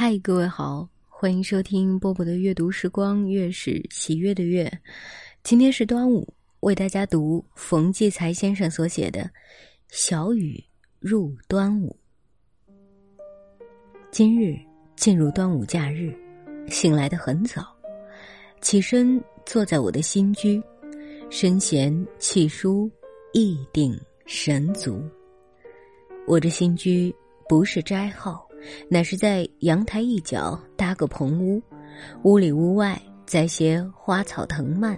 嗨，各位好，欢迎收听波波的阅读时光，月是喜悦的月。今天是端午，为大家读冯骥才先生所写的《小雨入端午》。今日进入端午假日，醒来的很早，起身坐在我的新居，身闲气舒，意定神足。我这新居不是斋号。乃是在阳台一角搭个棚屋，屋里屋外栽些花草藤蔓，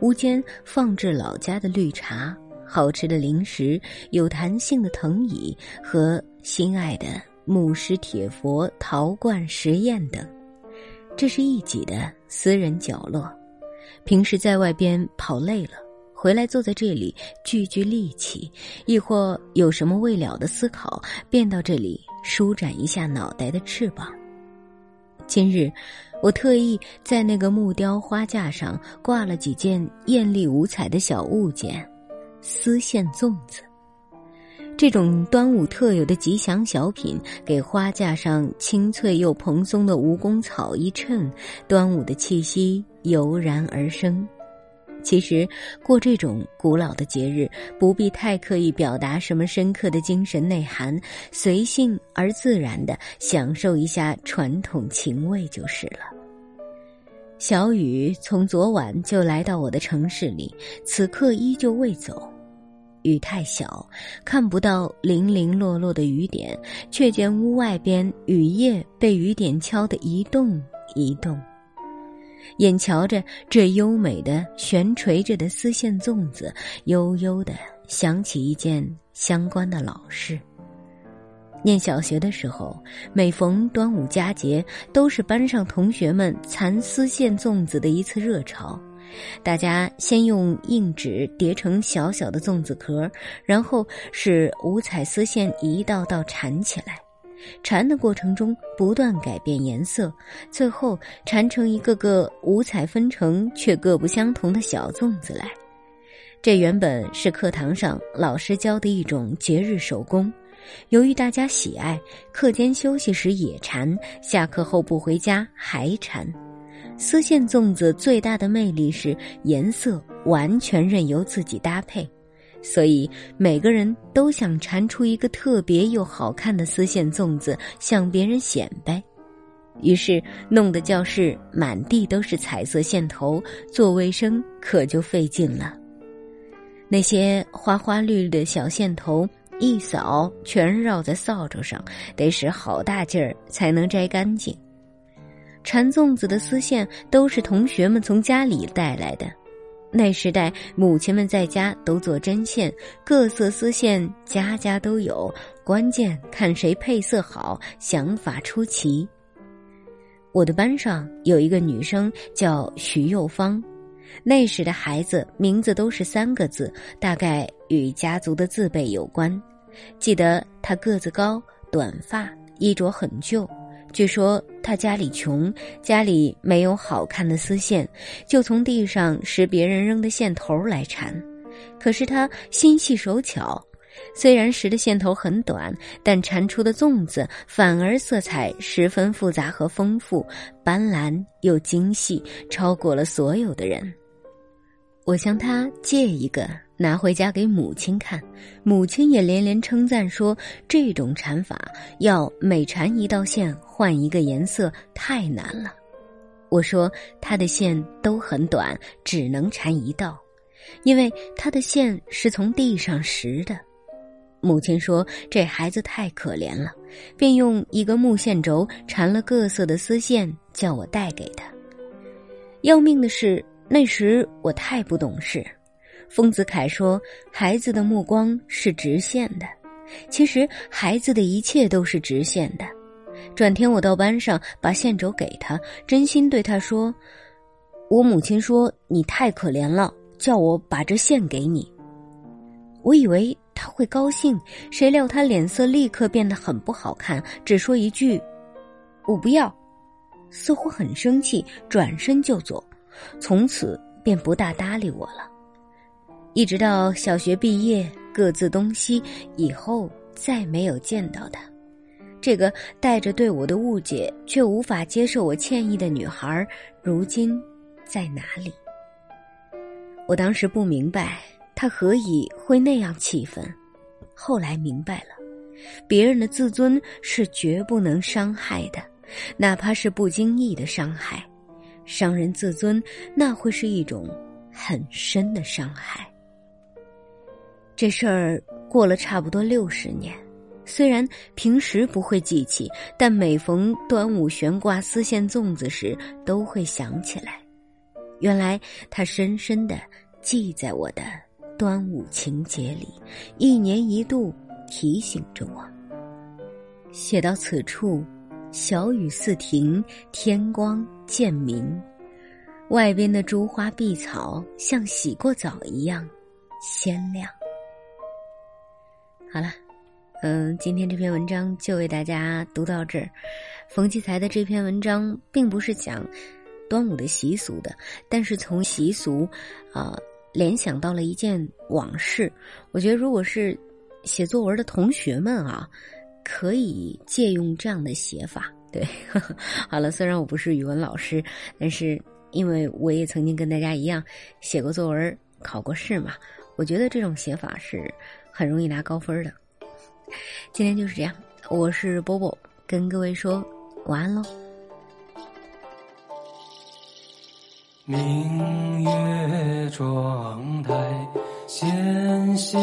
屋间放置老家的绿茶、好吃的零食、有弹性的藤椅和心爱的木狮铁佛陶罐石砚等。这是一己的私人角落，平时在外边跑累了。回来坐在这里聚聚力气，亦或有什么未了的思考，便到这里舒展一下脑袋的翅膀。今日，我特意在那个木雕花架上挂了几件艳丽五彩的小物件——丝线粽子。这种端午特有的吉祥小品，给花架上清脆又蓬松的蜈蚣草一衬，端午的气息油然而生。其实，过这种古老的节日，不必太刻意表达什么深刻的精神内涵，随性而自然的享受一下传统情味就是了。小雨从昨晚就来到我的城市里，此刻依旧未走。雨太小，看不到零零落落的雨点，却见屋外边雨叶被雨点敲得一动一动。眼瞧着这优美的悬垂着的丝线粽子，悠悠的想起一件相关的老事。念小学的时候，每逢端午佳节，都是班上同学们蚕丝线粽子的一次热潮。大家先用硬纸叠成小小的粽子壳，然后使五彩丝线一道道缠起来。缠的过程中不断改变颜色，最后缠成一个个五彩纷呈却各不相同的小粽子来。这原本是课堂上老师教的一种节日手工，由于大家喜爱，课间休息时也缠，下课后不回家还缠。丝线粽子最大的魅力是颜色完全任由自己搭配。所以每个人都想缠出一个特别又好看的丝线粽子，向别人显摆。于是弄得教室满地都是彩色线头，做卫生可就费劲了。那些花花绿绿的小线头一扫，全绕在扫帚上，得使好大劲儿才能摘干净。缠粽子的丝线都是同学们从家里带来的。那时代，母亲们在家都做针线，各色丝线家家都有，关键看谁配色好，想法出奇。我的班上有一个女生叫徐幼芳，那时的孩子名字都是三个字，大概与家族的字辈有关。记得她个子高，短发，衣着很旧。据说他家里穷，家里没有好看的丝线，就从地上拾别人扔的线头来缠。可是他心细手巧，虽然拾的线头很短，但缠出的粽子反而色彩十分复杂和丰富，斑斓又精细，超过了所有的人。我向他借一个。拿回家给母亲看，母亲也连连称赞说：“这种缠法要每缠一道线换一个颜色，太难了。”我说：“他的线都很短，只能缠一道，因为他的线是从地上拾的。”母亲说：“这孩子太可怜了。”便用一个木线轴缠了各色的丝线，叫我带给他。要命的是，那时我太不懂事。丰子恺说：“孩子的目光是直线的，其实孩子的一切都是直线的。”转天我到班上把线轴给他，真心对他说：“我母亲说你太可怜了，叫我把这线给你。”我以为他会高兴，谁料他脸色立刻变得很不好看，只说一句：“我不要。”似乎很生气，转身就走，从此便不大搭理我了。一直到小学毕业，各自东西以后，再没有见到他。这个带着对我的误解却无法接受我歉意的女孩，如今在哪里？我当时不明白她何以会那样气愤，后来明白了，别人的自尊是绝不能伤害的，哪怕是不经意的伤害，伤人自尊那会是一种很深的伤害。这事儿过了差不多六十年，虽然平时不会记起，但每逢端午悬挂丝线粽子时，都会想起来。原来它深深的记在我的端午情节里，一年一度提醒着我。写到此处，小雨似停，天光渐明，外边的珠花碧草像洗过澡一样鲜亮。好了，嗯，今天这篇文章就为大家读到这儿。冯骥才的这篇文章并不是讲端午的习俗的，但是从习俗啊联想到了一件往事。我觉得，如果是写作文的同学们啊，可以借用这样的写法。对，好了，虽然我不是语文老师，但是因为我也曾经跟大家一样写过作文、考过试嘛，我觉得这种写法是。很容易拿高分的。今天就是这样，我是波波，跟各位说晚安喽。明月妆台纤纤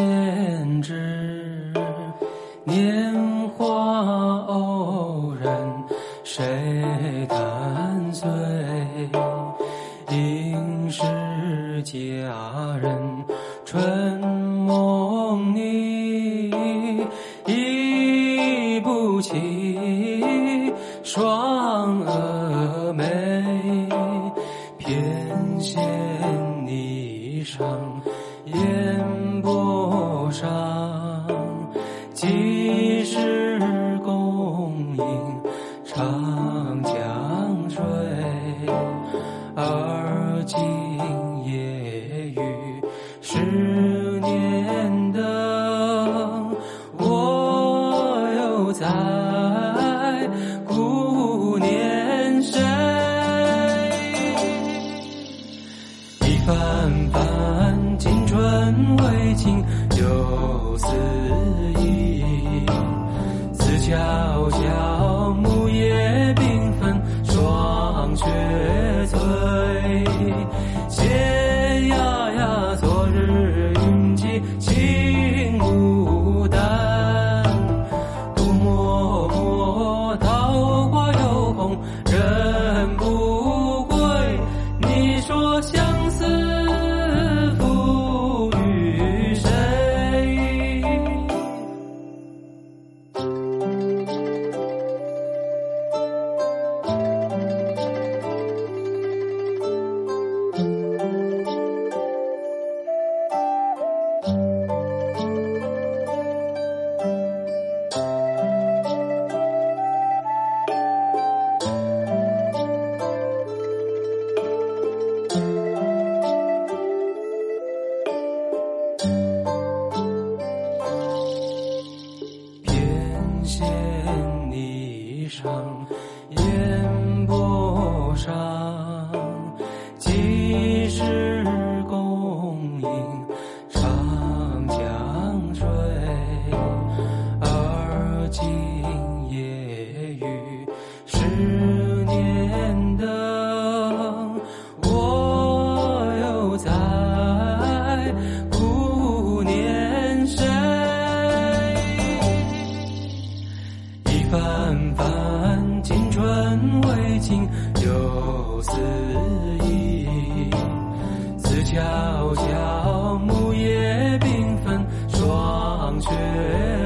几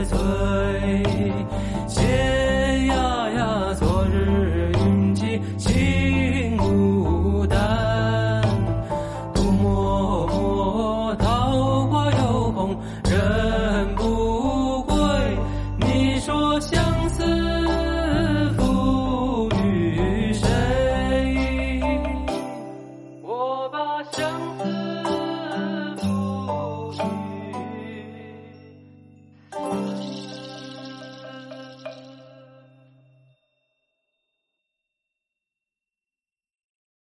村